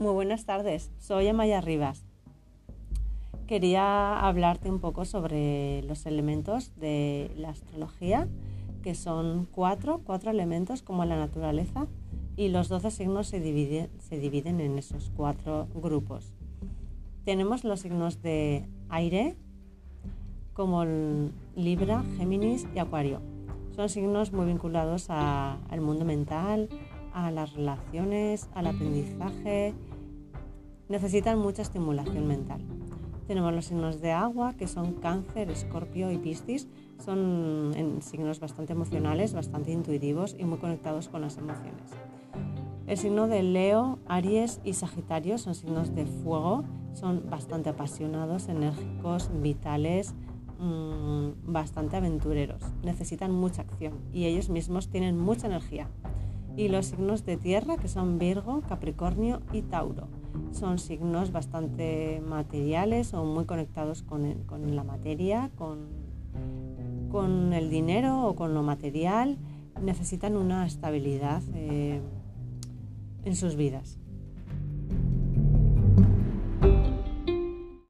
Muy buenas tardes, soy Amaya Rivas. Quería hablarte un poco sobre los elementos de la astrología, que son cuatro, cuatro elementos como la naturaleza, y los doce signos se dividen, se dividen en esos cuatro grupos. Tenemos los signos de aire, como Libra, Géminis y Acuario. Son signos muy vinculados al mundo mental, a las relaciones, al aprendizaje. Necesitan mucha estimulación mental. Tenemos los signos de agua, que son cáncer, escorpio y piscis. Son signos bastante emocionales, bastante intuitivos y muy conectados con las emociones. El signo de Leo, Aries y Sagitario son signos de fuego, son bastante apasionados, enérgicos, vitales, mmm, bastante aventureros. Necesitan mucha acción y ellos mismos tienen mucha energía. Y los signos de tierra, que son Virgo, Capricornio y Tauro, son signos bastante materiales o muy conectados con, con la materia, con, con, el dinero o con lo material. Necesitan una estabilidad. Eh, en sus vidas.